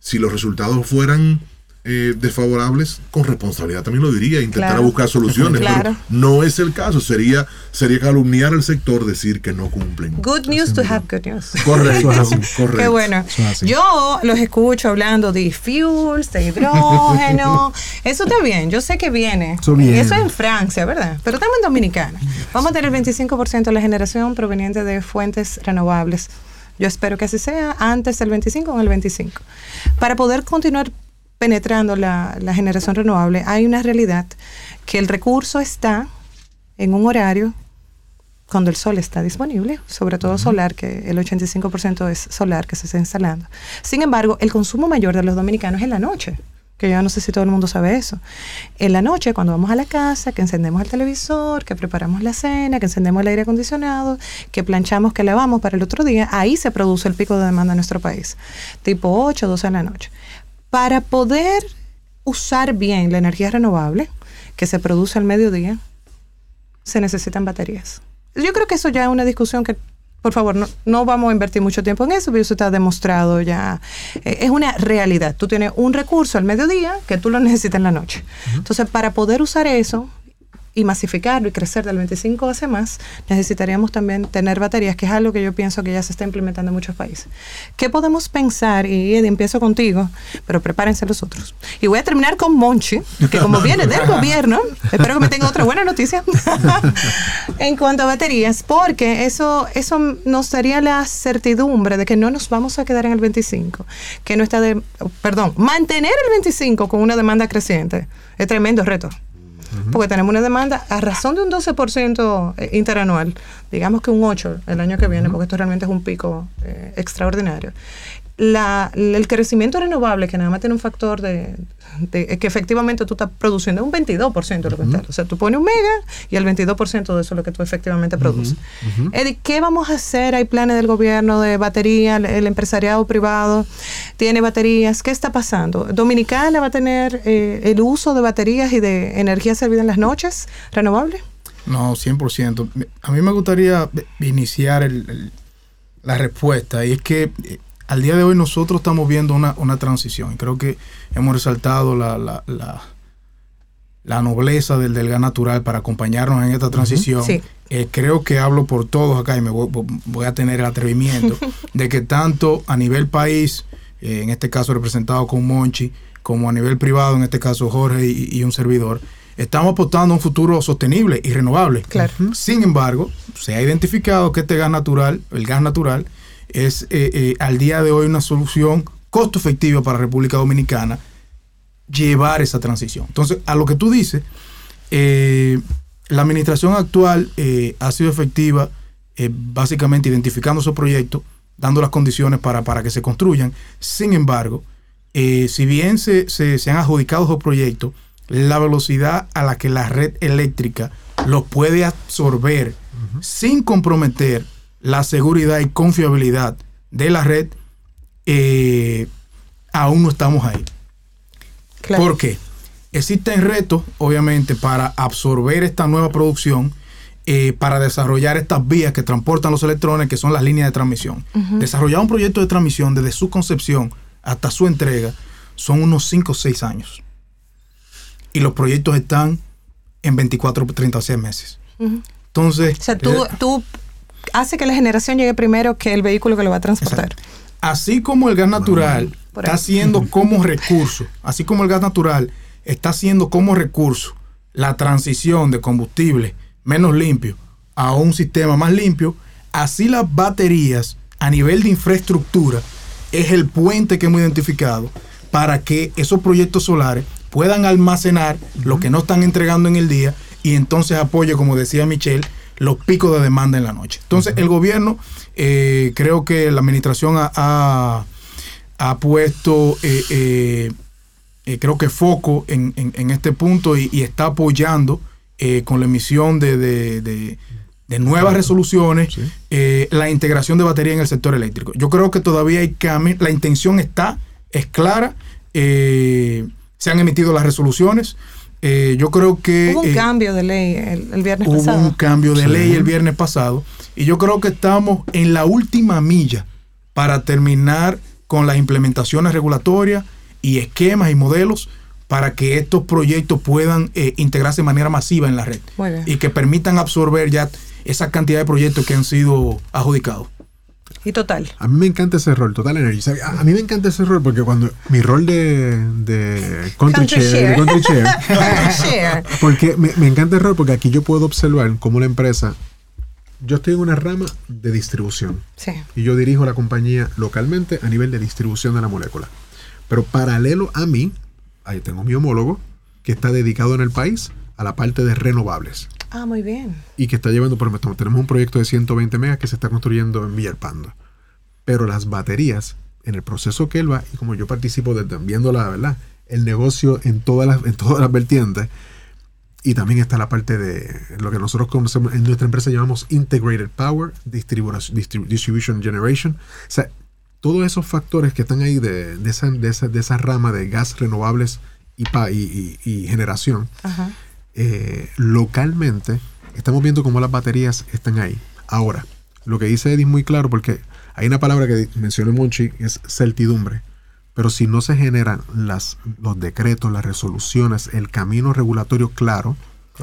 si los resultados fueran eh, desfavorables, con responsabilidad también lo diría, intentar Claro. buscar soluciones. Claro. Pero no es el caso. Sería, sería calumniar al sector decir que no cumplen. Good news to have good news. [laughs] Correcto, [laughs] correcto. Qué bueno. Yo los escucho hablando de fuels, de hidrógeno. [laughs] Eso está bien, yo sé que viene. Eso viene. Eso es en Francia, ¿verdad? Pero estamos en Dominicana. Vamos a tener el 25% de la generación proveniente de fuentes renovables. Yo espero que así sea antes del 25 o en el 25. Para poder continuar penetrando la, la generación renovable, hay una realidad que el recurso está en un horario cuando el sol está disponible, sobre todo solar, que el 85% es solar que se está instalando. Sin embargo, el consumo mayor de los dominicanos es en la noche, que yo no sé si todo el mundo sabe eso. En la noche, cuando vamos a la casa, que encendemos el televisor, que preparamos la cena, que encendemos el aire acondicionado, que planchamos, que lavamos para el otro día, ahí se produce el pico de demanda en nuestro país, tipo 8, 12 de la noche. Para poder usar bien la energía renovable que se produce al mediodía, se necesitan baterías. Yo creo que eso ya es una discusión que, por favor, no, no vamos a invertir mucho tiempo en eso, pero eso está demostrado ya. Eh, es una realidad. Tú tienes un recurso al mediodía que tú lo necesitas en la noche. Entonces, para poder usar eso y masificarlo y crecer del 25 hacia más, necesitaríamos también tener baterías, que es algo que yo pienso que ya se está implementando en muchos países. ¿Qué podemos pensar? Y Eddie, empiezo contigo, pero prepárense los otros. Y voy a terminar con Monchi, que como viene del [laughs] gobierno, espero que me tenga otra buena noticia [laughs] en cuanto a baterías, porque eso, eso nos daría la certidumbre de que no nos vamos a quedar en el 25, que no está de, perdón, mantener el 25 con una demanda creciente es tremendo reto. Porque tenemos una demanda a razón de un 12% eh, interanual, digamos que un 8% el año que viene, porque esto realmente es un pico eh, extraordinario. La, el crecimiento renovable, que nada más tiene un factor de, de- que efectivamente tú estás produciendo, es un 22% de lo que está. O sea, tú pones un mega y el 22% de eso es lo que tú efectivamente produces. Eddie, ¿qué vamos a hacer? ¿Hay planes del gobierno de batería? ¿El, el empresariado privado tiene baterías? ¿Qué está pasando? ¿Dominicana va a tener eh, el uso de baterías y de energía servida en las noches renovable? No, 100%. A mí me gustaría iniciar el- el- la respuesta y es que eh, al día de hoy nosotros estamos viendo una, una transición y creo que hemos resaltado la, la, la, la nobleza del, del gas natural para acompañarnos en esta transición. Sí. Eh, creo que hablo por todos acá y me voy, voy a tener el atrevimiento [laughs] de que tanto a nivel país, eh, en este caso representado con Monchi, como a nivel privado, en este caso Jorge y, y un servidor, estamos apostando a un futuro sostenible y renovable. Claro. Sin embargo, se ha identificado que este gas natural, el gas natural, es eh, eh, al día de hoy una solución costo efectiva para República Dominicana llevar esa transición. Entonces, a lo que tú dices, eh, la administración actual ha sido efectiva básicamente identificando esos proyectos, dando las condiciones para, para que se construyan. Sin embargo, si bien se, se- se han adjudicado esos proyectos, la velocidad a la que la red eléctrica los puede absorber sin comprometer la seguridad y confiabilidad de la red, eh, aún no estamos ahí. Claro. ¿Por qué? Existen retos, obviamente, para absorber esta nueva producción, eh, para desarrollar estas vías que transportan los electrones, que son las líneas de transmisión. Desarrollar un proyecto de transmisión desde su concepción hasta su entrega son unos 5 o 6 años. Y los proyectos están en 24 o 36 meses. Entonces, O sea, tú, eh, tú hace que la generación llegue primero que el vehículo que lo va a transportar. así como el gas natural está haciendo como recurso, así como el gas natural está haciendo como recurso la transición de combustible menos limpio a un sistema más limpio, así las baterías a nivel de infraestructura es el puente que hemos identificado para que esos proyectos solares puedan almacenar lo que no están entregando en el día y entonces apoye, como decía Michelle, los picos de demanda en la noche. Entonces, el gobierno, eh, creo que la administración ha, ha- ha puesto, eh, eh, eh, creo que foco en, en- en este punto y, y está apoyando eh, con la emisión de, de- de- de nuevas resoluciones eh, la integración de batería en el sector eléctrico. Yo creo que todavía hay camino, la intención está, es clara, se han emitido las resoluciones. Eh, yo creo que... Hubo un eh, cambio de ley el, el viernes Hubo pasado. un cambio de Sí. ley el viernes pasado y yo creo que estamos en la última milla para terminar con las implementaciones regulatorias y esquemas y modelos para que estos proyectos puedan eh, integrarse de manera masiva en la red y que permitan absorber ya esa cantidad de proyectos que han sido adjudicados. Y total. A mí me encanta ese rol, Total Energy. A, a mí me encanta ese rol porque cuando mi rol de, de country, Country Share. [laughs] porque me, me encanta el rol porque aquí yo puedo observar cómo la empresa, yo estoy en una rama de distribución Sí. y yo dirijo la compañía localmente a nivel de distribución de la molécula. Pero paralelo a mí, ahí tengo mi homólogo que está dedicado en el país a la parte de renovables Ah, muy bien. y que está llevando, por ejemplo, tenemos un proyecto de 120 megas que se está construyendo en Villalpando. Pero las baterías, en el proceso que él va, y como yo participo desde viendo la verdad, el negocio en todas las, en todas las vertientes, y también está la parte de lo que nosotros conocemos, en nuestra empresa llamamos Integrated Power, Distribution, Distribu- Distribution Generation. O sea, todos esos factores que están ahí de, de esa, de, esa, de esa rama de gas renovables y- y- y generación, Ajá. Eh, localmente estamos viendo cómo las baterías están ahí. Ahora, lo que dice Eddie es muy claro porque hay una palabra que mencionó Monchi, es certidumbre. Pero si no se generan las, los decretos, las resoluciones, el camino regulatorio claro,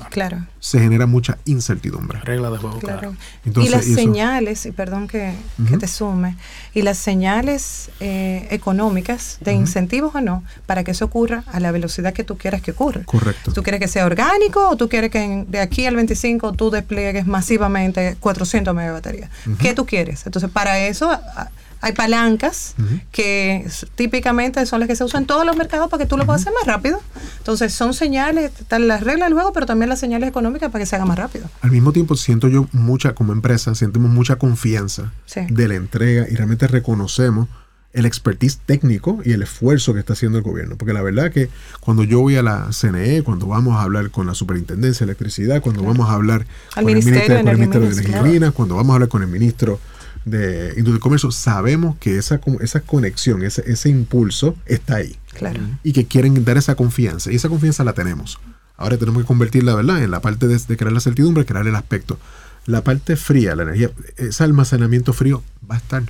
Claro. se genera mucha incertidumbre. Regla de juego, Claro. claro. Entonces, y las eso- señales, y perdón que, te sume, y las señales eh, económicas de incentivos o no, para que eso ocurra a la velocidad que tú quieras que ocurra. Correcto. ¿Tú quieres que sea orgánico o tú quieres que en- de aquí al 25 tú despliegues masivamente 400 mega de batería? ¿Qué tú quieres? Entonces, para eso a- hay palancas que típicamente son las que se usan en todos los mercados para que tú lo puedas hacer más rápido. Entonces, son señales, están las reglas del juego, pero también las señales económicas para que se haga más rápido. Al mismo tiempo siento yo mucha, como empresa, sentimos mucha confianza Sí. de la entrega y realmente reconocemos el expertise técnico y el esfuerzo que está haciendo el gobierno. Porque la verdad que cuando yo voy a la CNE, cuando vamos a hablar con la Superintendencia de Electricidad, cuando vamos a hablar Al con Ministerio el de Ministerio, con el Ministerio de Energía y. Minas, cuando vamos a hablar con el Ministro de Industria y Comercio, sabemos que esa, esa conexión, ese, ese impulso está ahí Claro. y que quieren dar esa confianza. Y esa confianza la tenemos. Ahora tenemos que convertirla, ¿verdad?, en la parte de, de crear la certidumbre, crear el aspecto. La parte fría, la energía, ese almacenamiento frío va a estar.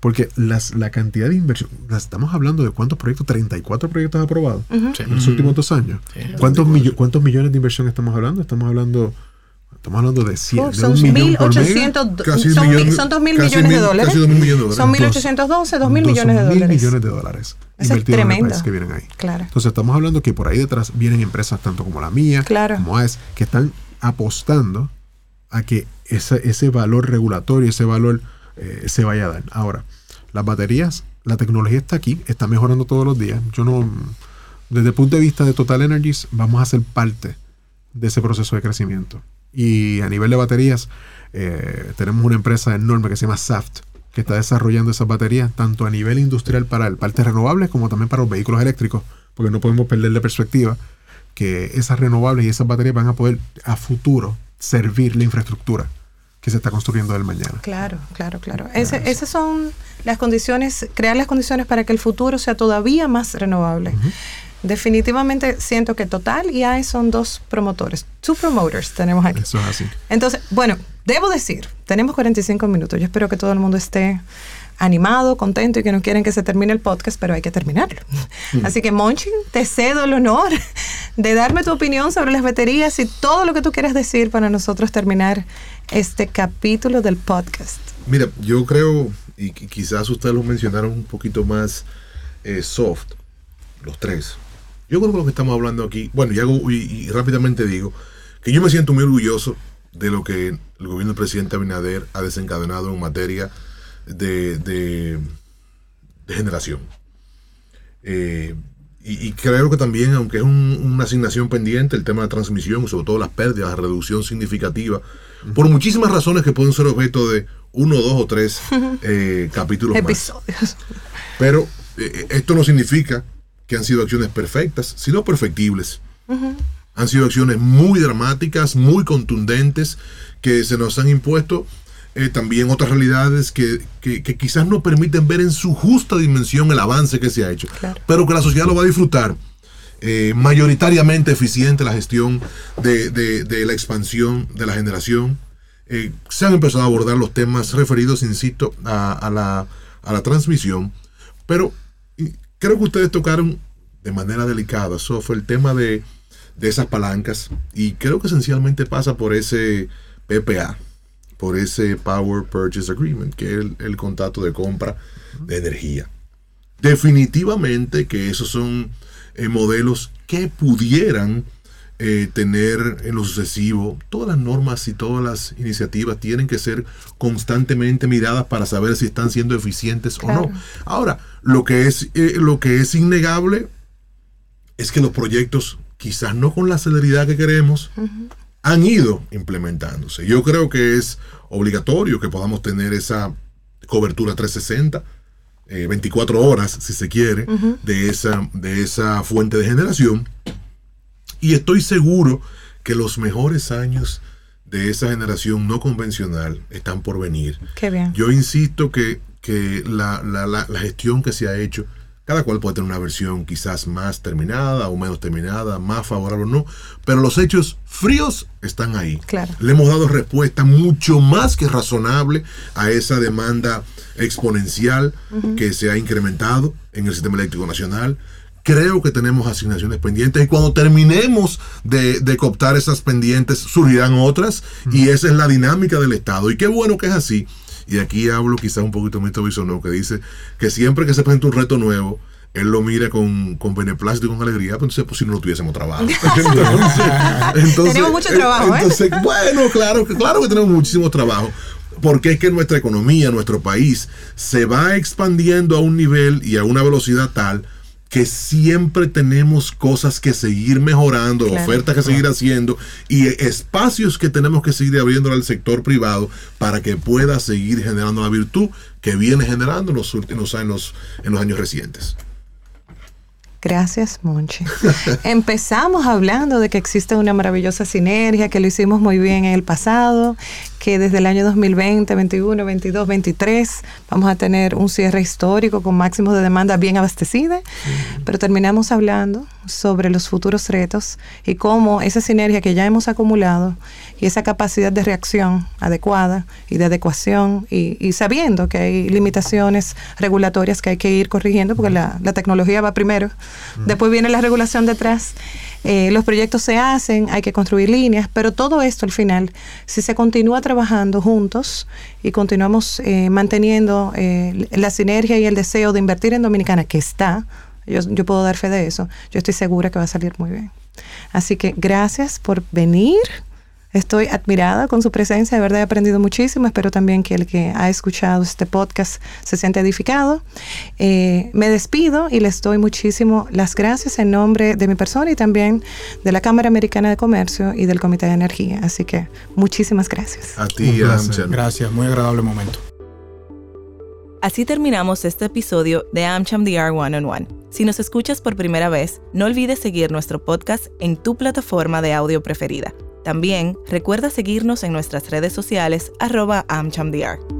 Porque las, la cantidad de inversión, las- estamos hablando de cuántos proyectos, 34 proyectos aprobados Ujú. Sí. en los últimos dos años. Sí. ¿Cuántos, millo- ¿Cuántos millones de inversión estamos hablando? Estamos hablando, estamos hablando de, cien, Oh, de son un millón por mega. 1.800 do- Casi un son, millón mi- de- son 2 mil millones de dólares. casi dos mil millones de dólares. Son Dos- 1.812, 2 mil Dos millones de mil dólares. millones de dólares Eso es en el tremendo. país que vienen ahí. Claro. Entonces estamos hablando que por ahí detrás vienen empresas tanto como la mía, Claro. como AES, que están apostando a que ese, ese valor regulatorio, ese valor eh, se vaya a dar. Ahora, las baterías, la tecnología está aquí, está mejorando todos los días. Yo no, desde el punto de vista de Total Energies, vamos a ser parte de ese proceso de crecimiento. Y a nivel de baterías, eh, tenemos una empresa enorme que se llama Saft, que está desarrollando esas baterías tanto a nivel industrial para el parte renovables como también para los vehículos eléctricos, porque no podemos perder de perspectiva que esas renovables y esas baterías van a poder a futuro servir la infraestructura que se está construyendo del mañana. Claro, claro, claro. esas son las condiciones, crear las condiciones para que el futuro sea todavía más renovable. Definitivamente siento que Total y AE son dos promotores. Two promoters tenemos aquí. Eso es así. Entonces, bueno, debo decir, tenemos 45 minutos. Yo espero que todo el mundo esté animado, contento y que no quieren que se termine el podcast, pero hay que terminarlo. Mm. Así que, Monchi, te cedo el honor de darme tu opinión sobre las baterías y todo lo que tú quieras decir para nosotros terminar este capítulo del podcast. Mira, yo creo, y quizás ustedes lo mencionaron un poquito más eh, soft, los tres. Yo creo que lo que estamos hablando aquí, bueno, y, hago, y, rápidamente digo que yo me siento muy orgulloso de lo que el gobierno del presidente Abinader ha desencadenado en materia de, de, generación. Eh, y, creo que también, aunque es una asignación pendiente, el tema de transmisión, sobre todo las pérdidas, la reducción significativa, por muchísimas razones que pueden ser objeto de uno, dos o tres [laughs] eh, capítulos Episodios. Pero eh, esto no significa que han sido acciones perfectas, sino perfectibles. Han sido acciones muy dramáticas, muy contundentes, que se nos han impuesto eh, también otras realidades que, quizás no permiten ver en su justa dimensión el avance que se ha hecho, pero que la sociedad lo va a disfrutar. Eh, mayoritariamente eficiente la gestión de, la expansión de la generación. Eh, se han empezado a abordar los temas referidos, insisto, a, la, a la transmisión, pero creo que ustedes tocaron de manera delicada, fue el tema de, esas palancas y creo que esencialmente pasa por ese PPA, por ese Power Purchase Agreement, que es el, contrato de compra de energía. Definitivamente que esos son eh, modelos que pudieran eh, tener en lo sucesivo, todas las normas y todas las iniciativas tienen que ser constantemente miradas para saber si están siendo eficientes o no. Ahora, lo que es, eh, lo que es innegable es que los proyectos, quizás no con la celeridad que queremos, han ido implementándose. Yo creo que es obligatorio que podamos tener esa cobertura 360. 24 horas, si se quiere, de, esa, de esa fuente de generación y estoy seguro que los mejores años de esa generación no convencional están por venir. Qué bien. Yo insisto que, que la, gestión que se ha hecho, cada cual puede tener una versión quizás más terminada o menos terminada, más favorable o no, pero los hechos fríos están ahí. Claro. Le hemos dado respuesta mucho más que razonable a esa demanda exponencial que se ha incrementado en el sistema eléctrico nacional creo que tenemos asignaciones pendientes y cuando terminemos de, de cooptar esas pendientes surgirán otras y esa es la dinámica del Estado. Y qué bueno que es así. Y aquí hablo quizás un poquito Mito Bisonó, que dice que siempre que se presenta un reto nuevo, él lo mira con, con beneplácito y con alegría, pues entonces pues si no, no tuviésemos trabajo. [laughs] entonces, tenemos mucho trabajo. ¿eh? Entonces, bueno, claro, claro que tenemos muchísimo trabajo. Porque es que nuestra economía, nuestro país, se va expandiendo a un nivel y a una velocidad tal que siempre tenemos cosas que seguir mejorando, ofertas que seguir haciendo y espacios que tenemos que seguir abriendo al sector privado para que pueda seguir generando la virtud que viene generando en los últimos años, en los años recientes. Gracias, Monchi. Empezamos hablando de que existe una maravillosa sinergia, que lo hicimos muy bien en el pasado, que desde el año 2020, 21, 22, 23 vamos a tener un cierre histórico con máximos de demanda bien abastecida, pero terminamos hablando sobre los futuros retos y cómo esa sinergia que ya hemos acumulado y esa capacidad de reacción adecuada y de adecuación y, sabiendo que hay limitaciones regulatorias que hay que ir corrigiendo porque la, tecnología va primero, después viene la regulación detrás. Eh, los proyectos se hacen, hay que construir líneas, pero todo esto al final, si se continúa trabajando juntos y continuamos eh, manteniendo eh, la sinergia y el deseo de invertir en Dominicana, que está, yo, yo puedo dar fe de eso, yo estoy segura que va a salir muy bien. Así que gracias por venir Estoy admirada con su presencia, de verdad he aprendido muchísimo. Espero también que el que ha escuchado este podcast se siente edificado. Eh, me despido y les doy muchísimo las gracias en nombre de mi persona y también de la Cámara Americana de Comercio y del Comité de Energía. Así que muchísimas gracias. A ti, Amcham. Gracias, muy agradable momento. Así terminamos este episodio de AmCham DR One on One. Si nos escuchas por primera vez, no olvides seguir nuestro podcast en tu plataforma de audio preferida. También recuerda seguirnos en nuestras redes sociales arroba AmChamDR.